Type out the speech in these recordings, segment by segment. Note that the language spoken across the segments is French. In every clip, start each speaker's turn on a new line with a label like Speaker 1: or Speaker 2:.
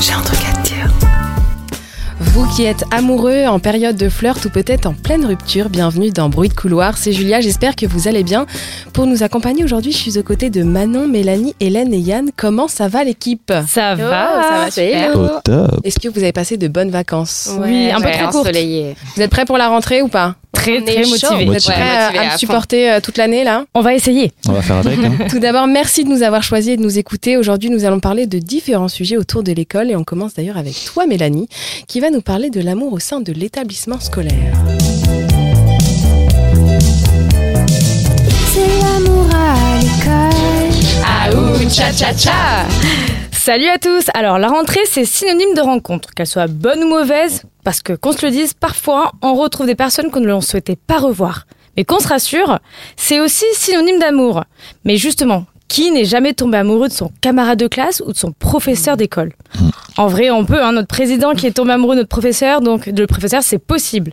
Speaker 1: J'ai un truc à te dire. Vous qui êtes amoureux en période de flirt ou peut-être en pleine rupture, bienvenue dans Bruit de couloir. C'est Julia, j'espère que vous allez bien. Pour nous accompagner aujourd'hui, je suis aux côtés de Manon, Mélanie, Hélène et Yann. Comment ça va l'équipe?
Speaker 2: Ça va,
Speaker 1: ça va super.
Speaker 3: Au top.
Speaker 1: Est-ce que vous avez passé de bonnes vacances?
Speaker 2: Oui, un peu trop courte.
Speaker 4: ensoleillé.
Speaker 1: Vous êtes prêts pour la rentrée ou pas?
Speaker 2: Très,
Speaker 4: On
Speaker 2: très
Speaker 4: est chaud.
Speaker 2: motivé.
Speaker 1: Vous êtes prêts à- me supporter euh, toute l'année là?
Speaker 2: On va essayer.
Speaker 3: On va faire avec. Hein.
Speaker 1: Tout d'abord, merci de nous avoir choisis et de nous écouter. Aujourd'hui, nous allons parler de différents sujets autour de l'école et on commence d'ailleurs avec toi, Mélanie, qui va nous parler de l'amour au sein de l'établissement scolaire.
Speaker 5: C'est l'amour à l'école.
Speaker 1: Ah ouh, cha cha cha
Speaker 2: Salut à tous. Alors, la rentrée, c'est synonyme de rencontre, qu'elle soit bonne ou mauvaise, parce que qu'on se le dise, parfois, on retrouve des personnes qu'on ne l'on souhaitait pas revoir. Mais qu'on se rassure, c'est aussi synonyme d'amour. Mais justement, qui n'est jamais tombé amoureux de son camarade de classe ou de son professeur d'école? En vrai, on peut, hein, notre président qui est tombé amoureux de notre professeur, donc de le professeur, c'est possible.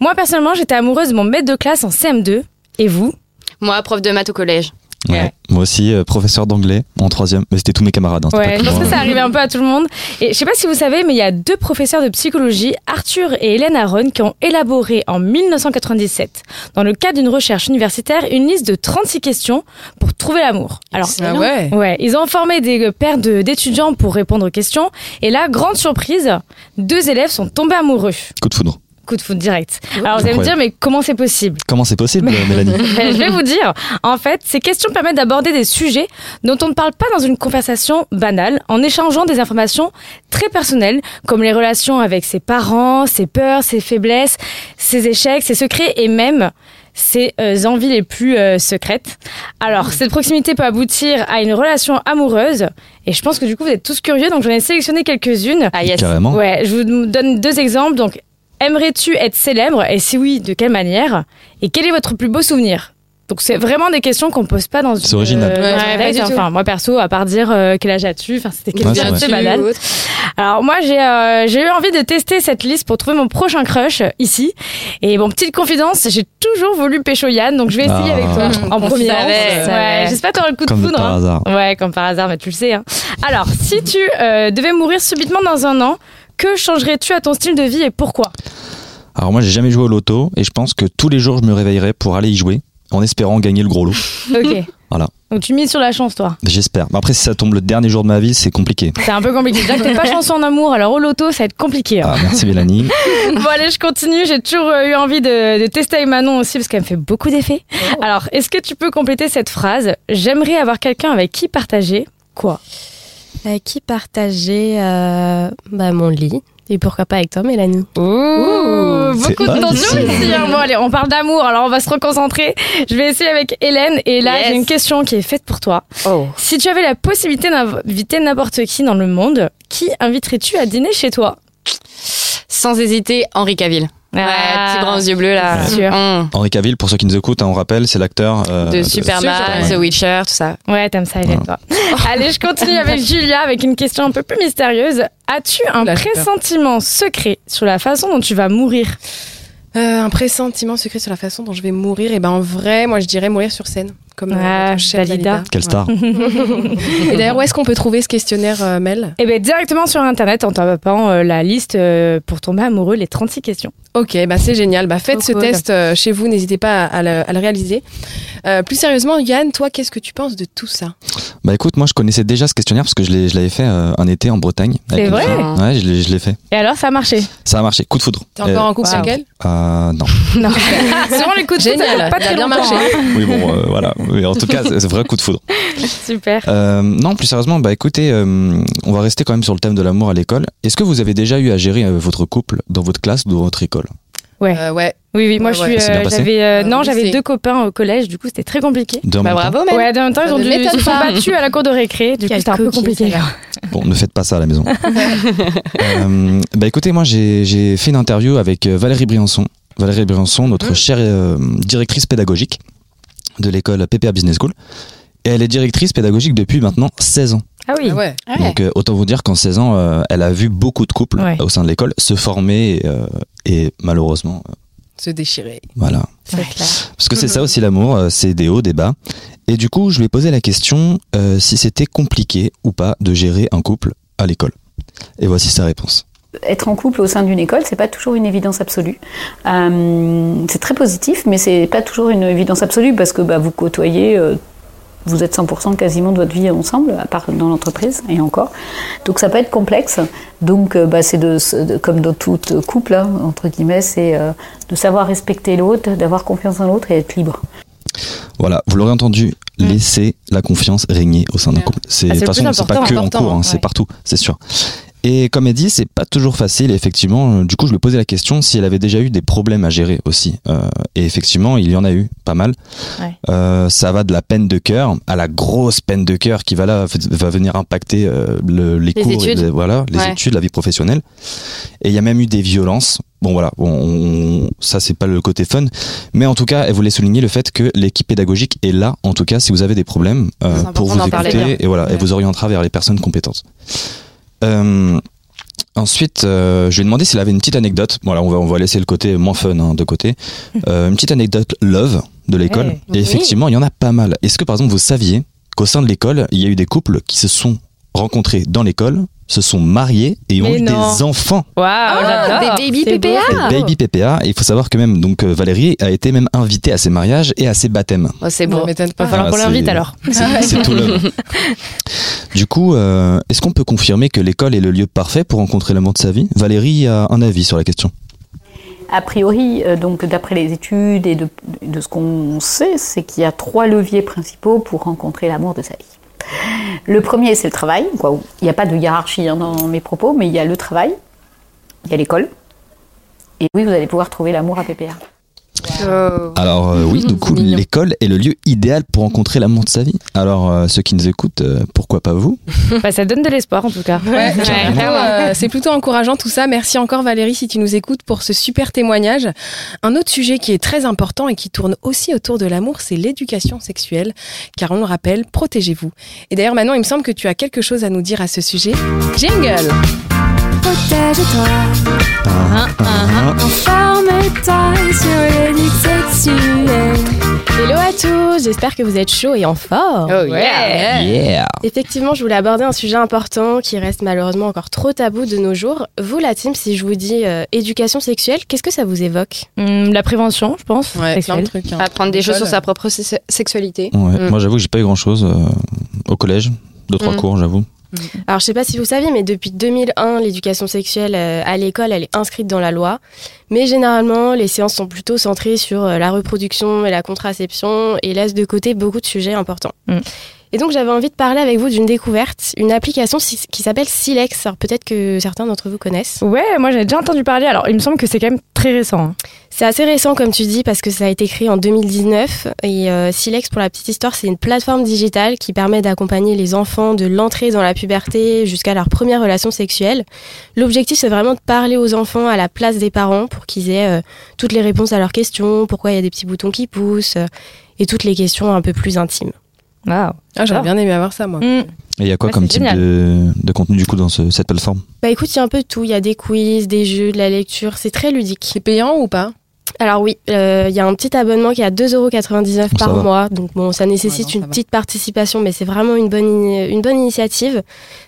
Speaker 2: Moi, personnellement, j'étais amoureuse de mon maître de classe en CM2. Et vous?
Speaker 4: Moi, prof de maths au collège.
Speaker 3: Ouais. Moi aussi, euh, professeur d'anglais en troisième. Mais c'était tous mes camarades. Hein,
Speaker 2: Ouais, je
Speaker 3: que
Speaker 2: pense que ça arrivait un peu à tout le monde. Et je sais pas si vous savez, mais il y a deux professeurs de psychologie, Arthur et Hélène Aron, qui ont élaboré en 1997, dans le cadre d'une recherche universitaire, une liste de 36 questions pour trouver l'amour. Alors,
Speaker 1: Ah ouais
Speaker 2: Ouais, ils ont formé des paires de- d'étudiants pour répondre aux questions. Et là, grande surprise, deux élèves sont tombés amoureux.
Speaker 3: Coup de foudre.
Speaker 2: Coup de foot direct. Alors vous allez me dire, mais comment c'est possible?
Speaker 3: Comment c'est possible, Mélanie?
Speaker 2: Ben, je vais vous dire, en fait, ces questions permettent d'aborder des sujets dont on ne parle pas dans une conversation banale, en échangeant des informations très personnelles, comme les relations avec ses parents, ses peurs, ses faiblesses, ses échecs, ses secrets et même ses euh, envies les plus euh, secrètes. Alors, cette proximité peut aboutir à une relation amoureuse, et je pense que du coup, vous êtes tous curieux, donc j'en ai sélectionné quelques-unes.
Speaker 4: Ah yes.
Speaker 3: Carrément.
Speaker 2: Ouais, je vous donne deux exemples. Donc, aimerais-tu être célèbre Et si oui, de quelle manière Et quel est votre plus beau souvenir? Donc c'est vraiment des questions qu'on pose pas dans une
Speaker 3: C'est original.
Speaker 2: euh,
Speaker 1: Ouais, pas
Speaker 2: enfin moi perso à part dire euh, quel âge as-tu? Enfin c'était quelque chose de banal alors moi j'ai euh, j'ai eu envie de tester cette liste pour trouver mon prochain crush euh, ici et bon petite confidence j'ai toujours voulu pécho Yann donc je vais essayer
Speaker 3: Ah.
Speaker 2: avec toi en
Speaker 4: On
Speaker 2: premier ouais, j'espère que t'auras le coup de
Speaker 3: Comme de
Speaker 2: foudre
Speaker 3: par
Speaker 2: hein.
Speaker 3: hasard.
Speaker 2: Ouais, comme par hasard, mais tu le sais. hein. Alors, si tu euh, devais mourir subitement dans un an, que changerais-tu à ton style de vie et pourquoi
Speaker 3: Alors moi, j'ai jamais joué au loto et je pense que tous les jours, je me réveillerai pour aller y jouer en espérant gagner le gros lot.
Speaker 2: Ok.
Speaker 3: Voilà.
Speaker 2: Donc tu mises sur la chance, toi.
Speaker 3: J'espère. Mais après, si ça tombe le dernier jour de ma vie, c'est compliqué.
Speaker 2: C'est un peu compliqué. Déjà que t'es pas chanceux en amour, alors au loto, ça va être compliqué. hein.
Speaker 3: Ah, merci Mélanie.
Speaker 2: Bon, allez, je continue. J'ai toujours euh, eu envie de, de tester avec Manon aussi parce qu'elle me fait beaucoup d'effets. Alors, est-ce que tu peux compléter cette phrase? J'aimerais avoir quelqu'un avec qui partager quoi?
Speaker 5: Avec qui partager euh, bah, mon lit? Et pourquoi pas avec toi, Mélanie?
Speaker 2: Ouh, beaucoup de tension hein. Bon, allez, on parle d'amour, alors on va se reconcentrer. Je vais essayer avec Hélène. Et là,
Speaker 4: Yes.
Speaker 2: j'ai une question qui est faite pour toi.
Speaker 4: Oh.
Speaker 2: Si tu avais la possibilité d'inviter n'importe qui dans le monde, qui inviterais-tu à dîner chez toi?
Speaker 4: Sans hésiter, Henri Cavill. Ouais,
Speaker 2: Ah.
Speaker 4: petit grand yeux bleus là.
Speaker 2: C'est sûr.
Speaker 4: Hum.
Speaker 3: Henri Cavill, pour ceux qui nous écoutent, hein, on rappelle, c'est l'acteur euh,
Speaker 4: De Superman,
Speaker 2: Superman.
Speaker 4: The Witcher, tout ça.
Speaker 2: Ouais, t'aimes ça, Hélène, toi. Allez, je continue avec Julia avec une question un peu plus mystérieuse. As-tu un
Speaker 1: peur.
Speaker 2: pressentiment secret sur la façon dont tu vas mourir?
Speaker 1: Euh, un pressentiment secret sur la façon dont je vais mourir? Et ben en vrai, moi je dirais mourir sur scène, comme
Speaker 2: Ah, Dalida.
Speaker 1: Dalida.
Speaker 3: Quelle star.
Speaker 1: Et d'ailleurs, où est-ce qu'on peut trouver ce questionnaire, euh, Mel?
Speaker 2: Eh bien, directement sur Internet en tapant euh, la liste euh, pour tomber amoureux, les 36 questions.
Speaker 1: Ok, bah c'est génial. Bah faites
Speaker 2: Trop
Speaker 1: ce
Speaker 2: cool.
Speaker 1: test euh, chez vous, n'hésitez pas à, à le, à le réaliser. Euh, plus sérieusement, Yann, toi, qu'est-ce que tu penses de tout ça?
Speaker 3: Bah écoute, moi je connaissais déjà ce questionnaire parce que je l'ai- je l'avais fait euh, un été en Bretagne.
Speaker 2: C'est vrai?
Speaker 3: Ouais, je l'ai- fait.
Speaker 2: Et alors, ça a marché?
Speaker 3: Ça a marché. Coup de foudre.
Speaker 1: T'es encore en couple
Speaker 2: wow.
Speaker 1: avec elle
Speaker 3: Euh, non.
Speaker 2: Non. Souvent, les coups de foudre, ça
Speaker 1: Génial,
Speaker 2: pas
Speaker 1: ça a
Speaker 2: très
Speaker 1: bien marché.
Speaker 2: hein.
Speaker 3: Oui, bon, euh, voilà. Oui, en tout cas, c'est c'est vrai coup de foudre.
Speaker 2: Super.
Speaker 3: Euh, non, plus sérieusement, bah écoutez, euh, on va rester quand même sur le thème de l'amour à l'école. Est-ce que vous avez déjà eu à gérer euh, votre couple dans votre classe ou dans votre école?
Speaker 2: Ouais.
Speaker 1: Euh, Ouais.
Speaker 2: Oui, oui, moi,
Speaker 1: Ouais,
Speaker 2: je suis. Euh, j'avais, euh,
Speaker 1: Euh,
Speaker 2: non, j'avais deux copains au collège, du coup, c'était très compliqué.
Speaker 4: Bah
Speaker 3: même temps
Speaker 4: bravo, Mel.
Speaker 2: Ouais, en même temps, ils, ont dû, ils se sont battus à la cour de récré. Du coup, c'était un peu compliqué.
Speaker 3: Bon, ne faites pas ça à la maison. Euh, bah écoutez, moi j'ai j'ai fait une interview avec Valérie Briançon. Valérie Briançon, notre chère euh, directrice pédagogique de l'école PPA Business School. Et elle est directrice pédagogique depuis maintenant 16 ans.
Speaker 2: Ah oui.
Speaker 1: Ah ouais.
Speaker 3: Donc euh, autant vous dire qu'en 16 ans, euh, elle a vu beaucoup de couples
Speaker 2: Ouais.
Speaker 3: au sein de l'école se former et, euh, et malheureusement
Speaker 1: Se déchirer.
Speaker 3: Voilà.
Speaker 2: C'est clair.
Speaker 3: Parce que c'est ça aussi l'amour, euh, c'est des hauts, des bas. Et du coup, je lui ai posé la question euh, si c'était compliqué ou pas de gérer un couple à l'école. Et voici sa réponse.
Speaker 6: Être en couple au sein d'une école, c'est pas toujours une évidence absolue. Euh, c'est très positif, mais c'est pas toujours une évidence absolue parce que bah, vous côtoyez, euh, vous êtes 100% quasiment de votre vie ensemble, à part dans l'entreprise et encore. Donc ça peut être complexe. Donc euh, bah, c'est de, de- comme dans tout couple, hein, entre guillemets, c'est euh, de savoir respecter l'autre, d'avoir confiance en l'autre et être libre.
Speaker 3: Voilà, vous l'aurez entendu, laisser la confiance régner au sein d'un couple. C'est
Speaker 2: Ah, c'est
Speaker 3: façon, c'est pas
Speaker 2: important,
Speaker 3: que en cours, hein, c'est
Speaker 2: ouais.
Speaker 3: partout, c'est sûr. Et comme elle dit, c'est pas toujours facile. Effectivement, du coup, je lui ai posé la question si elle avait déjà eu des problèmes à gérer aussi. Euh, et effectivement, il y en a eu pas mal.
Speaker 2: Ouais.
Speaker 3: Euh, ça va de la peine de cœur à la grosse peine de cœur qui va là va venir impacter euh, le- les,
Speaker 4: Les
Speaker 3: cours,
Speaker 4: études.
Speaker 3: voilà, les
Speaker 4: Ouais.
Speaker 3: études, la vie professionnelle. Et il y a même eu des violences. Bon voilà, on, on- ça c'est pas le côté fun, mais en tout cas, elle voulait souligner le fait que l'équipe pédagogique est là, en tout cas, si vous avez des problèmes, euh, pour vous écouter et voilà,
Speaker 1: Ouais.
Speaker 3: vous orientera vers les personnes compétentes. Euh, ensuite, euh, je lui ai demandé s'il avait une petite anecdote. Voilà, on va on va laisser le côté moins fun hein, de côté. Euh, une petite anecdote love de l'école.
Speaker 2: Ouais.
Speaker 3: Et effectivement, il y en a pas mal. Est-ce que par exemple vous saviez qu'au sein de l'école, il y a eu des couples qui se sont rencontrés dans l'école, se sont mariés et ont
Speaker 2: Mais
Speaker 3: eu
Speaker 2: non.
Speaker 3: des enfants?
Speaker 2: Waouh, j'adore.
Speaker 4: des baby PPA.
Speaker 2: beau.
Speaker 3: Baby PPA. Et il faut savoir que même donc euh, Valérie a été même invitée à ses mariages et à ses baptêmes.
Speaker 4: Oh, c'est
Speaker 1: Bon,
Speaker 4: beau.
Speaker 1: m'étonne
Speaker 2: Va falloir qu'on l'invite alors.
Speaker 3: C'est c'est tout love. Du coup, euh, est-ce qu'on peut confirmer que l'école est le lieu parfait pour rencontrer l'amour de sa vie? Valérie a un avis sur la question.
Speaker 6: A priori, euh, donc d'après les études et de, ce qu'on sait, c'est qu'il y a trois leviers principaux pour rencontrer l'amour de sa vie. Le premier, c'est le travail. Il n'y a pas de hiérarchie hein, dans mes propos, mais il y a le travail, il y a l'école. Et oui, vous allez pouvoir trouver l'amour à PPA.
Speaker 4: Oh.
Speaker 3: Alors euh, oui, du coup, l'école est le lieu idéal pour rencontrer l'amour de sa vie. Alors euh, ceux qui nous écoutent, euh, pourquoi pas vous
Speaker 2: Bah, ça donne de l'espoir en tout cas.
Speaker 1: Ouais,
Speaker 4: Ouais,
Speaker 1: euh, c'est plutôt encourageant tout ça. Merci encore Valérie si tu nous écoutes pour ce super témoignage. Un autre sujet qui est très important et qui tourne aussi autour de l'amour, c'est l'éducation sexuelle. Car on le rappelle, protégez-vous. Et d'ailleurs maintenant, il me semble que tu as quelque chose à nous dire à ce sujet. Jingle
Speaker 5: Protège-toi,
Speaker 3: Ah, ah, ah.
Speaker 5: informe-toi sur l'éduque sexuelle. Hello à tous, j'espère que vous êtes chauds et en forme.
Speaker 4: Oh, yeah.
Speaker 3: Yeah
Speaker 5: Effectivement, je voulais aborder un sujet important qui reste malheureusement encore trop tabou de nos jours. Vous, la team, si je vous dis euh, éducation sexuelle, qu'est-ce que ça vous évoque?
Speaker 2: Hum, la prévention, je pense.
Speaker 1: Ouais, plein de trucs. hein.
Speaker 4: Apprendre des choses sur sa propre se- sexualité.
Speaker 3: Ouais,
Speaker 1: Mm.
Speaker 3: Moi j'avoue que j'ai pas eu grand chose au collège, deux trois
Speaker 1: Mm.
Speaker 3: cours j'avoue.
Speaker 5: Alors, je sais pas si vous saviez, mais depuis 2001, l'éducation sexuelle euh, à l'école, elle est inscrite dans la loi. Mais généralement, les séances sont plutôt centrées sur euh, la reproduction et la contraception et laissent de côté beaucoup de sujets importants.
Speaker 2: Mm.
Speaker 5: Et donc, j'avais envie de parler avec vous d'une découverte, une application qui s'appelle Silex. Alors, peut-être que certains d'entre vous connaissent.
Speaker 2: Ouais, moi j'avais déjà entendu parler. Alors, il me semble que c'est quand même très récent. hein.
Speaker 5: C'est assez récent, comme tu dis, parce que ça a été créé en 2019. Et euh, Silex, pour la petite histoire, c'est une plateforme digitale qui permet d'accompagner les enfants de l'entrée dans la puberté jusqu'à leur première relation sexuelle. L'objectif, c'est vraiment de parler aux enfants à la place des parents pour qu'ils aient euh, toutes les réponses à leurs questions, pourquoi il y a des petits boutons qui poussent, euh, et toutes les questions un peu plus intimes.
Speaker 2: Waouh.
Speaker 1: Ah, j'aurais bien aimé avoir ça, moi.
Speaker 2: Hum.
Speaker 3: Et il y a quoi
Speaker 2: Ouais,
Speaker 3: comme
Speaker 2: c'est
Speaker 3: type de, de contenu du coup dans ce- cette plateforme?
Speaker 5: Bah écoute, il y a un peu de tout. Il y a des quiz, des jeux, de la lecture. C'est très ludique.
Speaker 1: C'est payant ou pas?
Speaker 5: Alors oui, euh, il y a un petit abonnement qui est à 2,99€
Speaker 3: Ça
Speaker 5: par
Speaker 3: va.
Speaker 5: mois. Donc bon, ça nécessite
Speaker 1: Ouais, non, ça
Speaker 5: une
Speaker 1: va.
Speaker 5: petite participation, mais c'est vraiment une bonne, une bonne initiative.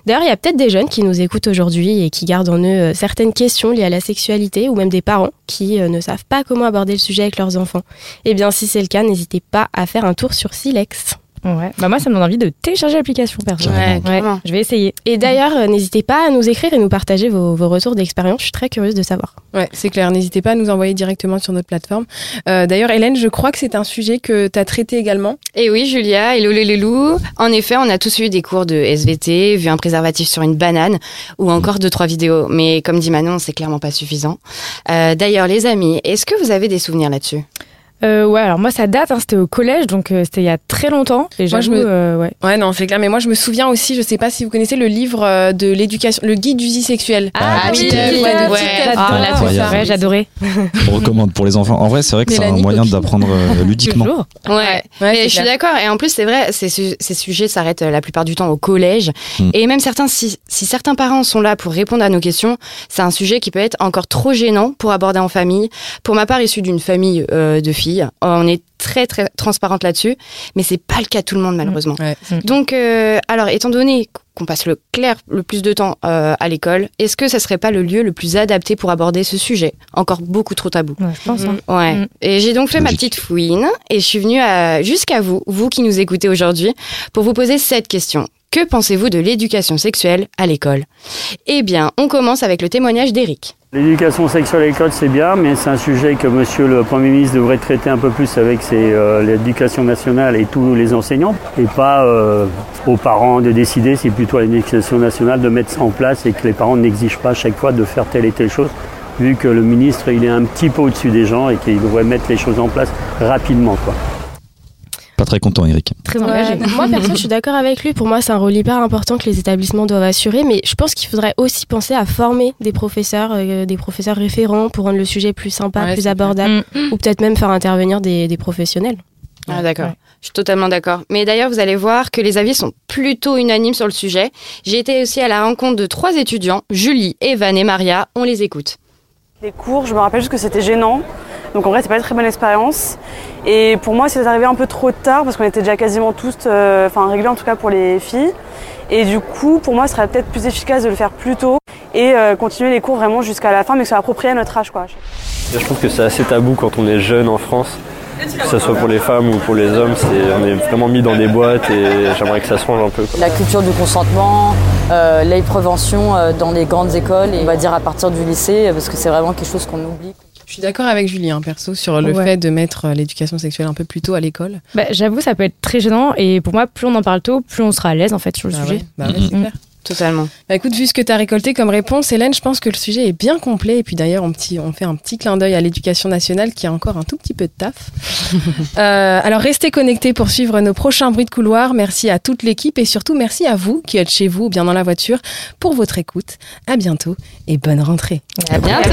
Speaker 5: D'ailleurs, il y a peut-être des jeunes qui nous écoutent aujourd'hui et qui gardent en eux euh, certaines questions liées à la sexualité, ou même des parents qui euh, ne savent pas comment aborder le sujet avec leurs enfants. Eh bien, si c'est le cas, n'hésitez pas à faire un tour sur Silex.
Speaker 2: Ouais. Bah moi, ça me donne envie de télécharger l'application, perso.
Speaker 4: Ouais,
Speaker 2: Ouais, je vais essayer.
Speaker 5: Et d'ailleurs, euh, n'hésitez pas à nous écrire et nous partager vos, vos retours d'expérience. Je suis très curieuse de savoir.
Speaker 1: Ouais, c'est clair. N'hésitez pas à nous envoyer directement sur notre plateforme. Euh, D'ailleurs, Hélène, je crois que c'est un sujet que tu as traité également.
Speaker 4: Et oui, Julia, hello les loulous. En effet, on a tous eu des cours de SVT, vu un préservatif sur une banane, ou encore deux, trois vidéos. Mais comme dit Manon, c'est clairement pas suffisant. Euh, D'ailleurs, les amis, est-ce que vous avez des souvenirs là-dessus?
Speaker 2: Euh, ouais, alors moi ça date, hein, c'était au collège, donc euh, c'était il y a très longtemps. Et
Speaker 1: Moi, je me-
Speaker 2: euh, ouais.
Speaker 1: Ouais, non, c'est clair. Mais moi, je me souviens aussi, je sais pas si vous connaissez le livre euh, de l'éducation, le guide du vie sexuel.
Speaker 3: Ah,
Speaker 4: Ah,
Speaker 3: oui,
Speaker 4: oui,
Speaker 3: tout à fait.
Speaker 4: ouais, ouais.
Speaker 2: Ah, j'adorais.
Speaker 3: On recommande pour les enfants. En vrai, c'est vrai que c'est un moyen d'apprendre euh, ludiquement.
Speaker 2: Toujours.
Speaker 4: Ouais.
Speaker 1: Ouais,
Speaker 4: je suis d'accord. Et en plus, c'est vrai, ces, su- ces sujets s'arrêtent euh, la plupart du temps au collège.
Speaker 3: Mm.
Speaker 4: Et même certains, si, si certains parents sont là pour répondre à nos questions, c'est un sujet qui peut être encore trop gênant pour aborder en famille. Pour ma part, issue d'une famille de filles, on est très très transparente là-dessus, mais c'est pas le cas de tout le monde malheureusement.
Speaker 1: Ouais.
Speaker 4: Donc, euh, alors étant donné qu'on passe le clair le plus de temps euh, à l'école, est-ce que ça serait pas le lieu le plus adapté pour aborder ce sujet, encore beaucoup trop tabou
Speaker 2: Ouais, je pense. hein.
Speaker 4: Ouais.
Speaker 2: Mm.
Speaker 4: Et j'ai donc fait ma petite fouine et je suis venue à- jusqu'à vous, vous qui nous écoutez aujourd'hui, pour vous poser cette question. Que pensez-vous de l'éducation sexuelle à l'école? Eh bien, on commence avec le témoignage d'Éric.
Speaker 7: L'éducation sexuelle à l'école, c'est bien, mais c'est un sujet que monsieur le Premier ministre devrait traiter un peu plus avec ses, euh, l'éducation nationale et tous les enseignants, et pas euh, aux parents de décider, c'est plutôt à l'éducation nationale de mettre ça en place et que les parents n'exigent pas à chaque fois de faire telle et telle chose, vu que le ministre, il est un petit peu au-dessus des gens et qu'il devrait mettre les choses en place rapidement. Quoi.
Speaker 3: Pas très content, Eric.
Speaker 2: Très
Speaker 5: Ouais,
Speaker 2: engagé.
Speaker 5: moi, perso, je suis d'accord avec lui. Pour moi, c'est un rôle hyper important que les établissements doivent assurer. Mais je pense qu'il faudrait aussi penser à former des professeurs, euh, des professeurs référents pour rendre le sujet plus sympa,
Speaker 1: Ouais,
Speaker 5: plus abordable.
Speaker 2: Mm.
Speaker 5: Ou peut-être même faire intervenir des, des professionnels.
Speaker 4: Ah d'accord,
Speaker 2: Ouais.
Speaker 4: Je suis totalement d'accord. Mais d'ailleurs, vous allez voir que les avis sont plutôt unanimes sur le sujet. J'ai été aussi à la rencontre de trois étudiants, Julie, Evan et Maria. On les écoute.
Speaker 8: Les cours, je me rappelle juste que c'était gênant. Donc en vrai, c'est pas une très bonne expérience. Et pour moi, c'est arrivé un peu trop tard parce qu'on était déjà quasiment tous, euh, enfin réguliers en tout cas pour les filles. Et du coup, pour moi, ce serait peut-être plus efficace de le faire plus tôt et euh, continuer les cours vraiment jusqu'à la fin, mais que ce soit approprié à notre âge, quoi.
Speaker 9: Je trouve que c'est assez tabou quand on est jeune en France, que ce soit pour les femmes ou pour les hommes, c'est, on est vraiment mis dans des boîtes et j'aimerais que ça se change un peu. quoi.
Speaker 10: La culture du consentement, euh, la prévention euh, dans les grandes écoles, et on va dire à partir du lycée, euh, parce que c'est vraiment quelque chose qu'on oublie.
Speaker 1: Je suis d'accord avec Julien, perso, sur le
Speaker 2: Ouais.
Speaker 1: fait de mettre euh, l'éducation sexuelle un peu plus tôt à l'école.
Speaker 2: Bah, J'avoue, ça peut être très gênant. Et pour moi, plus on en parle tôt, plus on sera à l'aise en fait sur le
Speaker 1: Bah
Speaker 2: sujet.
Speaker 1: ouais, bah ouais.
Speaker 4: Totalement.
Speaker 1: Bah écoute, vu ce que tu as récolté comme réponse, Hélène, je pense que le sujet est bien complet. Et puis d'ailleurs, on, petit- on fait un petit clin d'œil à l'éducation nationale qui a encore un tout petit peu de taf. Euh, alors restez connectés pour suivre nos prochains bruits de couloir. Merci à toute l'équipe et surtout merci à vous qui êtes chez vous ou bien dans la voiture pour votre écoute. À bientôt et bonne rentrée.
Speaker 4: À bientôt.